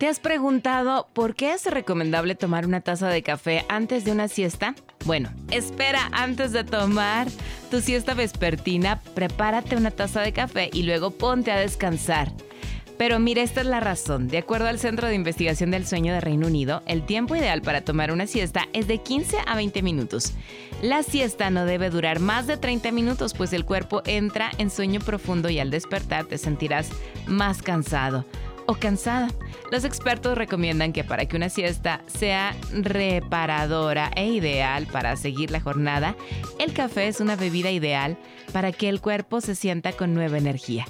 ¿Te has preguntado por qué es recomendable tomar una taza de café antes de una siesta? Bueno, espera antes de tomar tu siesta vespertina, prepárate una taza de café y luego ponte a descansar. Pero mira, esta es la razón. De acuerdo al Centro de Investigación del Sueño de Reino Unido, el tiempo ideal para tomar una siesta es de 15 a 20 minutos. La siesta no debe durar más de 30 minutos, pues el cuerpo entra en sueño profundo y al despertar te sentirás más cansado o cansada. Los expertos recomiendan que para que una siesta sea reparadora e ideal para seguir la jornada, el café es una bebida ideal para que el cuerpo se sienta con nueva energía.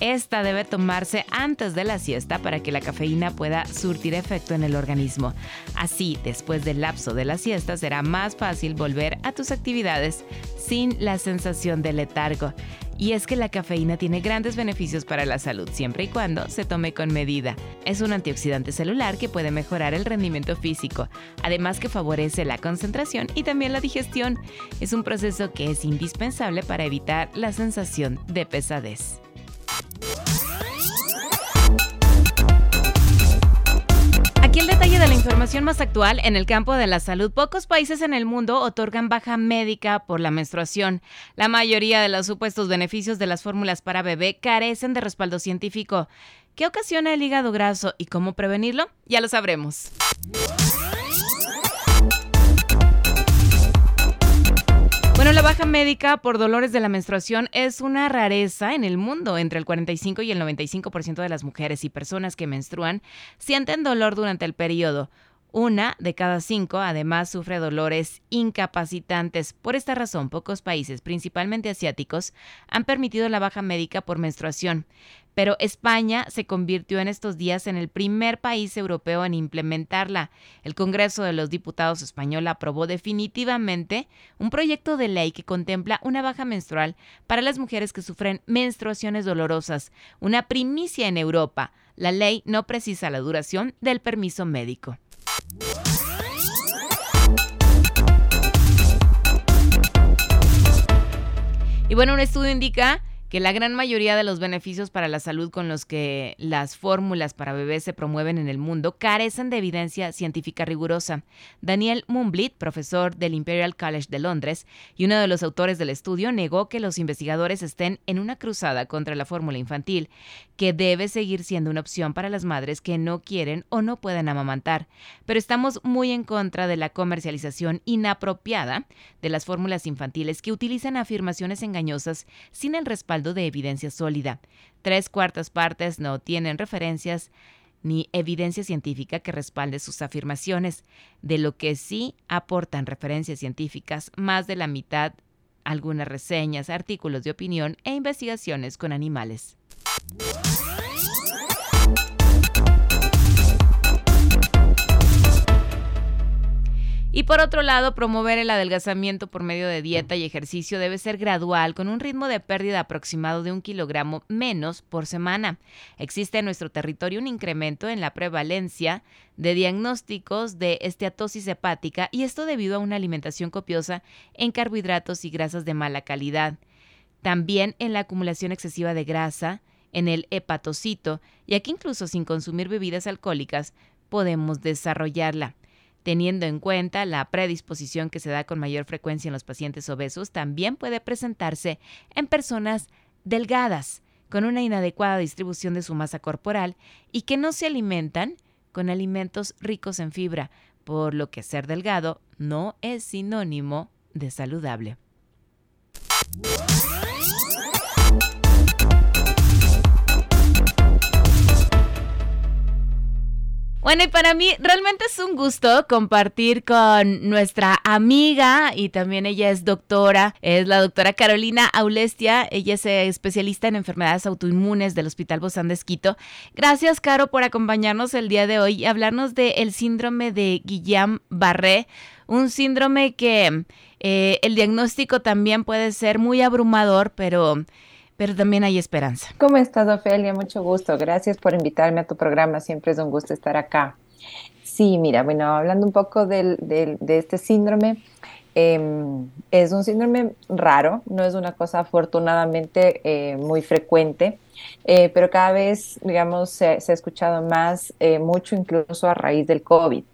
Esta debe tomarse antes de la siesta para que la cafeína pueda surtir efecto en el organismo. Así, después del lapso de la siesta, será más fácil volver a tus actividades sin la sensación de letargo. Y es que la cafeína tiene grandes beneficios para la salud siempre y cuando se tome con medida. Es un antioxidante celular que puede mejorar el rendimiento físico, además que favorece la concentración y también la digestión. Es un proceso que es indispensable para evitar la sensación de pesadez. De la información más actual en el campo de la salud. Pocos países en el mundo otorgan baja médica por la menstruación. La mayoría de los supuestos beneficios de las fórmulas para bebé carecen de respaldo científico. ¿Qué ocasiona el hígado graso y cómo prevenirlo? Ya lo sabremos. La baja médica por dolores de la menstruación es una rareza en el mundo. Entre el 45 y el 95% de las mujeres y personas que menstruan sienten dolor durante el periodo. Una de cada cinco además sufre dolores incapacitantes. Por esta razón, pocos países, principalmente asiáticos, han permitido la baja médica por menstruación. Pero España se convirtió en estos días en el primer país europeo en implementarla. El Congreso de los Diputados español aprobó definitivamente un proyecto de ley que contempla una baja menstrual para las mujeres que sufren menstruaciones dolorosas, una primicia en Europa. La ley no precisa la duración del permiso médico. Y bueno, un estudio indica que la gran mayoría de los beneficios para la salud con los que las fórmulas para bebés se promueven en el mundo carecen de evidencia científica rigurosa. Daniel Mumblit, profesor del Imperial College de Londres y uno de los autores del estudio, negó que los investigadores estén en una cruzada contra la fórmula infantil, que debe seguir siendo una opción para las madres que no quieren o no pueden amamantar. Pero estamos muy en contra de la comercialización inapropiada de las fórmulas infantiles que utilizan afirmaciones engañosas sin el respaldo de evidencia sólida. Tres cuartas partes no tienen referencias ni evidencia científica que respalde sus afirmaciones. De lo que sí aportan referencias científicas, más de la mitad, algunas reseñas, artículos de opinión e investigaciones con animales. Y por otro lado, promover el adelgazamiento por medio de dieta y ejercicio debe ser gradual, con un ritmo de pérdida aproximado de un kilogramo menos por semana. Existe en nuestro territorio un incremento en la prevalencia de diagnósticos de esteatosis hepática y esto debido a una alimentación copiosa en carbohidratos y grasas de mala calidad. También en la acumulación excesiva de grasa, en el hepatocito, y aquí incluso sin consumir bebidas alcohólicas podemos desarrollarla. Teniendo en cuenta la predisposición que se da con mayor frecuencia en los pacientes obesos, también puede presentarse en personas delgadas, con una inadecuada distribución de su masa corporal y que no se alimentan con alimentos ricos en fibra, por lo que ser delgado no es sinónimo de saludable. Bueno, y para mí realmente es un gusto compartir con nuestra amiga y también ella es doctora, es la doctora Carolina Aulestia, ella es eh, especialista en enfermedades autoinmunes del Hospital Bozán de Esquito. Gracias, Caro, por acompañarnos el día de hoy y hablarnos del síndrome de Guillain-Barré, un síndrome que eh, el diagnóstico también puede ser muy abrumador, pero pero también hay esperanza. ¿Cómo estás, Ofelia? Mucho gusto. Gracias por invitarme a tu programa. Siempre es un gusto estar acá. Sí, mira, bueno, hablando un poco del, de este síndrome, em, es un síndrome raro, no es una cosa afortunadamente eh, muy frecuente, eh, pero cada vez, digamos, se, ha escuchado más, eh, mucho incluso a raíz del COVID.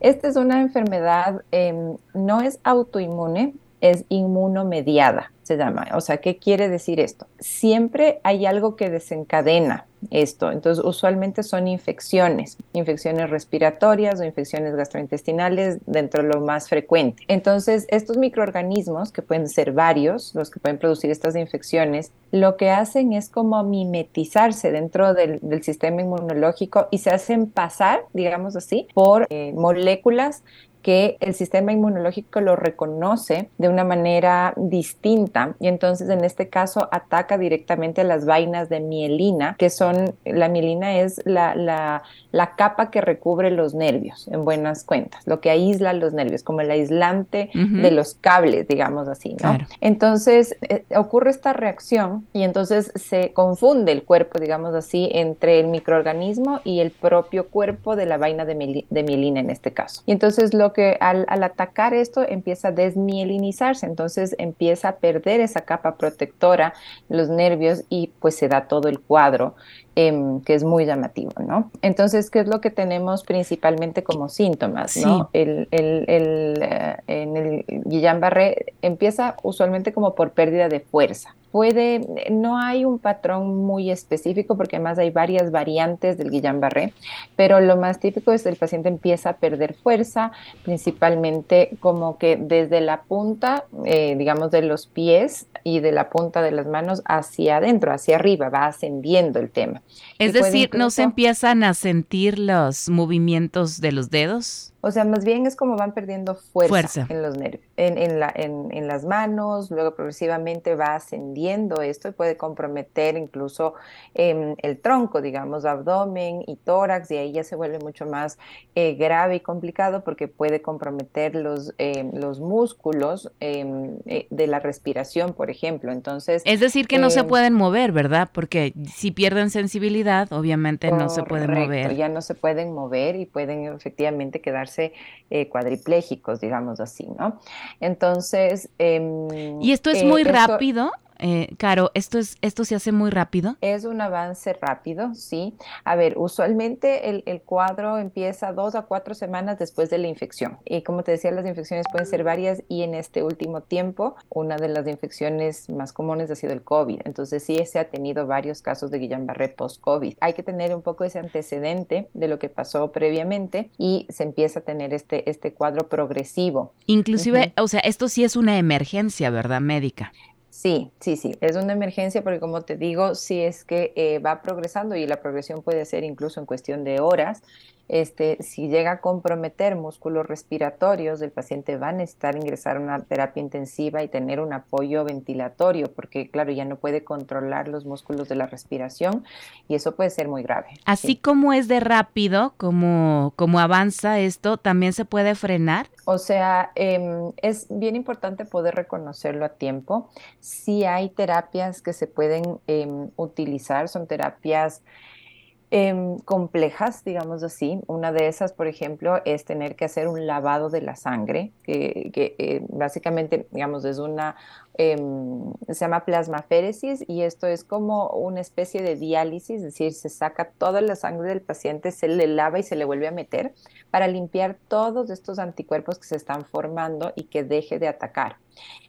Esta es una enfermedad, em, no es autoinmune, es inmunomediada se llama. O sea, ¿qué quiere decir esto? Siempre hay algo que desencadena esto. Entonces, usualmente son infecciones, infecciones respiratorias o infecciones gastrointestinales dentro de lo más frecuente. Entonces, estos microorganismos, que pueden ser varios, los que pueden producir estas infecciones, lo que hacen es como mimetizarse dentro del, sistema inmunológico y se hacen pasar, digamos así, por eh, moléculas que el sistema inmunológico lo reconoce de una manera distinta y entonces en este caso ataca directamente a las vainas de mielina, que son, la mielina es la, la, la capa que recubre los nervios, en buenas cuentas, lo que aísla los nervios, como el aislante de los cables, digamos así, ¿no? Entonces eh, ocurre esta reacción y entonces se confunde el cuerpo, digamos así, entre el microorganismo y el propio cuerpo de la vaina de, de mielina en este caso. Y entonces lo que al, atacar esto empieza a desmielinizarse, entonces empieza a perder esa capa protectora, los nervios y pues se da todo el cuadro em, que es muy llamativo, ¿no? Entonces, ¿qué es lo que tenemos principalmente como síntomas, ¿no? El, el, el, eh, en el Guillain-Barré empieza usualmente como por pérdida de fuerza puede, no hay un patrón muy específico porque además hay varias variantes del Guillain-Barré, pero lo más típico es que el paciente empieza a perder fuerza, principalmente como que desde la punta, eh, digamos, de los pies y de la punta de las manos hacia adentro, hacia arriba, va ascendiendo el tema. Es decir, ¿no se empiezan a sentir los movimientos de los dedos? O sea, más bien es como van perdiendo fuerza, en los nervios, en, la, en, las manos, luego progresivamente va ascendiendo esto y puede comprometer incluso em, el tronco, digamos, abdomen y tórax, y ahí ya se vuelve mucho más eh, grave y complicado porque puede comprometer los, em, los músculos em, eh, de la respiración, por ejemplo. Entonces. Es decir, que no se pueden mover, ¿verdad? Porque si pierden sensibilidad, obviamente no se pueden mover. Ya no se pueden mover y pueden efectivamente quedarse eh, cuadriplégicos, digamos así, ¿no? Entonces... Em, ¿Y esto es muy eh, rápido? Eh, Caro, ¿esto, es, ¿esto se hace muy rápido? Es un avance rápido, sí. A ver, usualmente el, el, cuadro empieza dos a cuatro semanas después de la infección. Y como te decía, las infecciones pueden ser varias y en este último tiempo una de las infecciones más comunes ha sido el COVID. Entonces sí se ha tenido varios casos de Guillain-Barré post-COVID. Hay que tener un poco ese antecedente de lo que pasó previamente y se empieza a tener este, este cuadro progresivo. Inclusive, o sea, esto sí es una emergencia, ¿verdad? Médica. Sí, sí, sí, es una emergencia porque como te digo, si es que eh, va progresando y la progresión puede ser incluso en cuestión de horas, este, si llega a comprometer músculos respiratorios, el paciente va a necesitar ingresar a una terapia intensiva y tener un apoyo ventilatorio, porque claro, ya no puede controlar los músculos de la respiración y eso puede ser muy grave. Así como es de rápido, como, como avanza esto, también se puede frenar. O sea, em, es bien importante poder reconocerlo a tiempo. Si hay terapias que se pueden em, utilizar, son terapias Em, complejas, digamos así. Una de esas, por ejemplo, es tener que hacer un lavado de la sangre, que, eh, básicamente, digamos, es una, em, se llama plasmaféresis y esto es como una especie de diálisis, es decir, se saca toda la sangre del paciente, se le lava y se le vuelve a meter para limpiar todos estos anticuerpos que se están formando y que deje de atacar.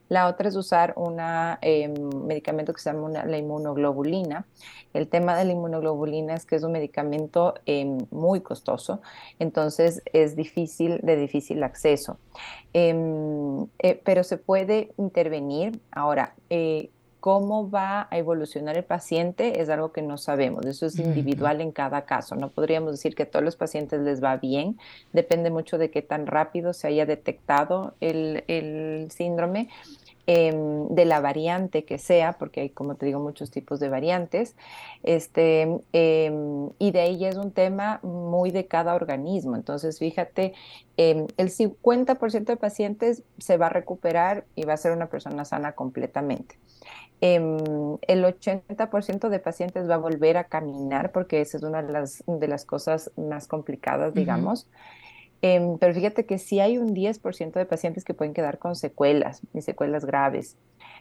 La otra es usar un em, medicamento que se llama la inmunoglobulina. El tema de la inmunoglobulina es que es un medicamento em, muy costoso, entonces es difícil, de difícil acceso. Eh, pero se puede intervenir. Ahora, eh, cómo va a evolucionar el paciente es algo que no sabemos. Eso es individual en cada caso. No podríamos decir que a todos los pacientes les va bien. Depende mucho de qué tan rápido se haya detectado el, el síndrome Em, de la variante que sea, porque hay, como te digo, muchos tipos de variantes, este, em, y de ahí es un tema muy de cada organismo. Entonces, fíjate, em, el 50% de pacientes se va a recuperar y va a ser una persona sana completamente. el 80% de pacientes va a volver a caminar porque esa es una de las, de las cosas más complicadas, digamos. Em, pero fíjate que sí hay un 10% de pacientes que pueden quedar con secuelas y secuelas graves.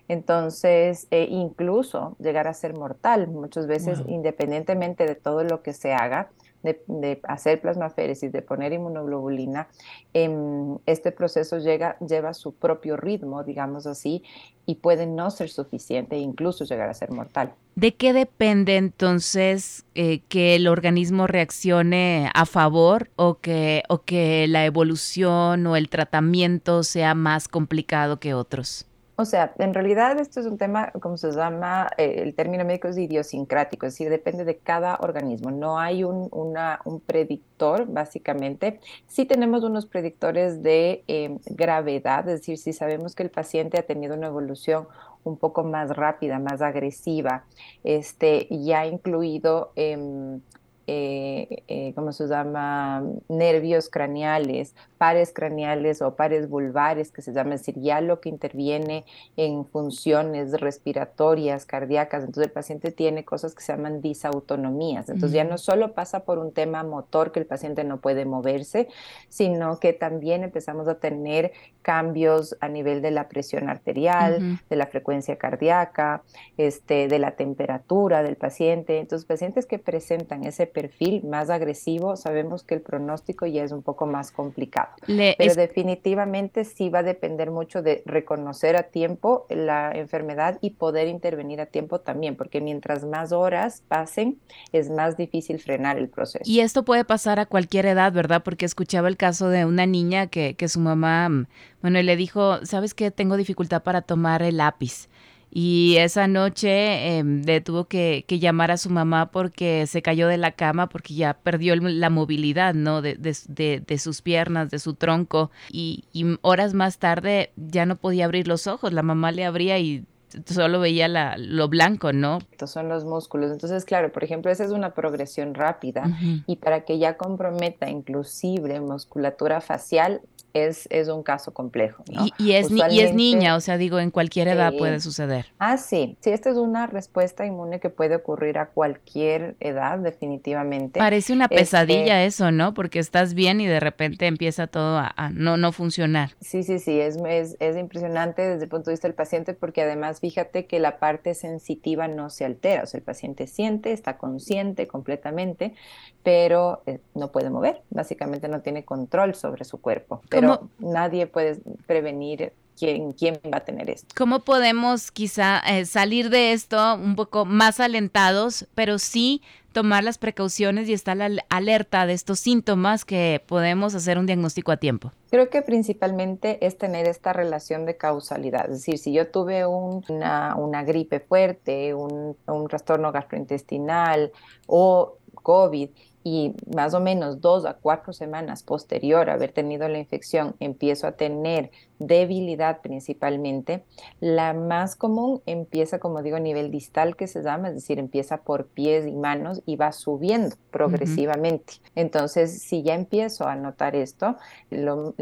Entonces, eh, incluso llegar a ser mortal, muchas veces, independientemente de todo lo que se haga, de, hacer plasmaféresis, de poner inmunoglobulina, em, este proceso llega, lleva su propio ritmo, digamos así, y puede no ser suficiente e incluso llegar a ser mortal. ¿De qué depende entonces eh, que el organismo reaccione a favor o que, o que la evolución o el tratamiento sea más complicado que otros? O sea, en realidad esto es un tema, como se llama, eh, el término médico es idiosincrático, es decir, depende de cada organismo. No hay un, un predictor, básicamente. Sí tenemos unos predictores de em, gravedad, es decir, si sabemos que el paciente ha tenido una evolución un poco más rápida, más agresiva, este, ya incluido... Eh, eh, ¿cómo se llama? Nervios craneales, pares craneales o pares vulvares, que se llama, es decir, ya lo que interviene en funciones respiratorias, cardíacas. Entonces el paciente tiene cosas que se llaman disautonomías. Entonces ya no solo pasa por un tema motor que el paciente no puede moverse, sino que también empezamos a tener cambios a nivel de la presión arterial, de la frecuencia cardíaca, este, de la temperatura del paciente. Entonces pacientes que presentan ese perfil más agresivo, sabemos que el pronóstico ya es un poco más complicado. Pero definitivamente sí va a depender mucho de reconocer a tiempo la enfermedad y poder intervenir a tiempo también, porque mientras más horas pasen, es más difícil frenar el proceso. Y esto puede pasar a cualquier edad, ¿verdad? Porque escuchaba el caso de una niña que, que su mamá, mm, bueno, le dijo, ¿sabes qué? Tengo dificultad para tomar el lápiz. Y esa noche eh, tuvo que, llamar a su mamá porque se cayó de la cama porque ya perdió la movilidad, ¿no? De, de, sus piernas, de su tronco. Y, y, horas más tarde ya no podía abrir los ojos. La mamá le abría y solo veía la, lo blanco, ¿no? Estos son los músculos. Entonces, claro, por ejemplo, esa es una progresión rápida y para que ya comprometa inclusive musculatura facial, es, es un caso complejo. ¿no? Y, es, y es niña, o sea, digo, en cualquier edad puede suceder. Ah, sí, sí, esta es una respuesta inmune que puede ocurrir a cualquier edad, definitivamente. Parece una este pesadilla eso, ¿no? Porque estás bien y de repente empieza todo a, no, no funcionar. Sí, sí, sí, es, es, es impresionante desde el punto de vista del paciente porque además fíjate que la parte sensitiva no se altera, o sea, el paciente siente, está consciente completamente, pero eh, no puede mover, básicamente no tiene control sobre su cuerpo pero nadie puede prevenir quién, quién va a tener esto. ¿Cómo podemos quizá eh, salir de esto un poco más alentados, pero sí tomar las precauciones y estar alerta de estos síntomas que podemos hacer un diagnóstico a tiempo? Creo que principalmente es tener esta relación de causalidad. Es decir, si yo tuve una, una, gripe fuerte, un, un trastorno gastrointestinal o COVID y más o menos dos a cuatro semanas posterior a haber tenido la infección empiezo a tener debilidad principalmente, la más común empieza, como digo, a nivel distal que se llama, es decir, empieza por pies y manos y va subiendo progresivamente. Entonces, si ya empiezo a notar esto, lo,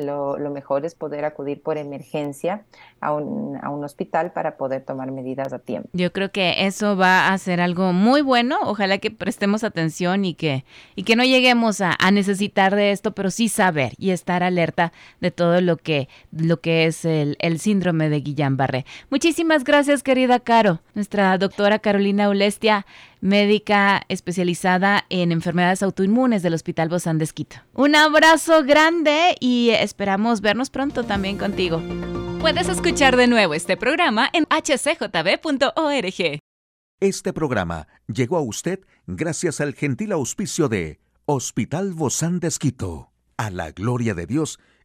mejor es poder acudir por emergencia a un, a un, hospital para poder tomar medidas a tiempo. Yo creo que eso va a ser algo muy bueno. Ojalá que prestemos atención y que, y que no lleguemos a, a necesitar de esto, pero sí saber y estar alerta de todo lo que, lo que es el, síndrome de Guillain-Barré. Muchísimas gracias, querida Caro. Nuestra doctora Carolina Ulestia, médica especializada en enfermedades autoinmunes del Hospital Bozán de Esquito. Un abrazo grande y esperamos vernos pronto también contigo. Puedes escuchar de nuevo este programa en hcjb.org. Este programa llegó a usted gracias al gentil auspicio de Hospital Bozán de Esquito, a la gloria de Dios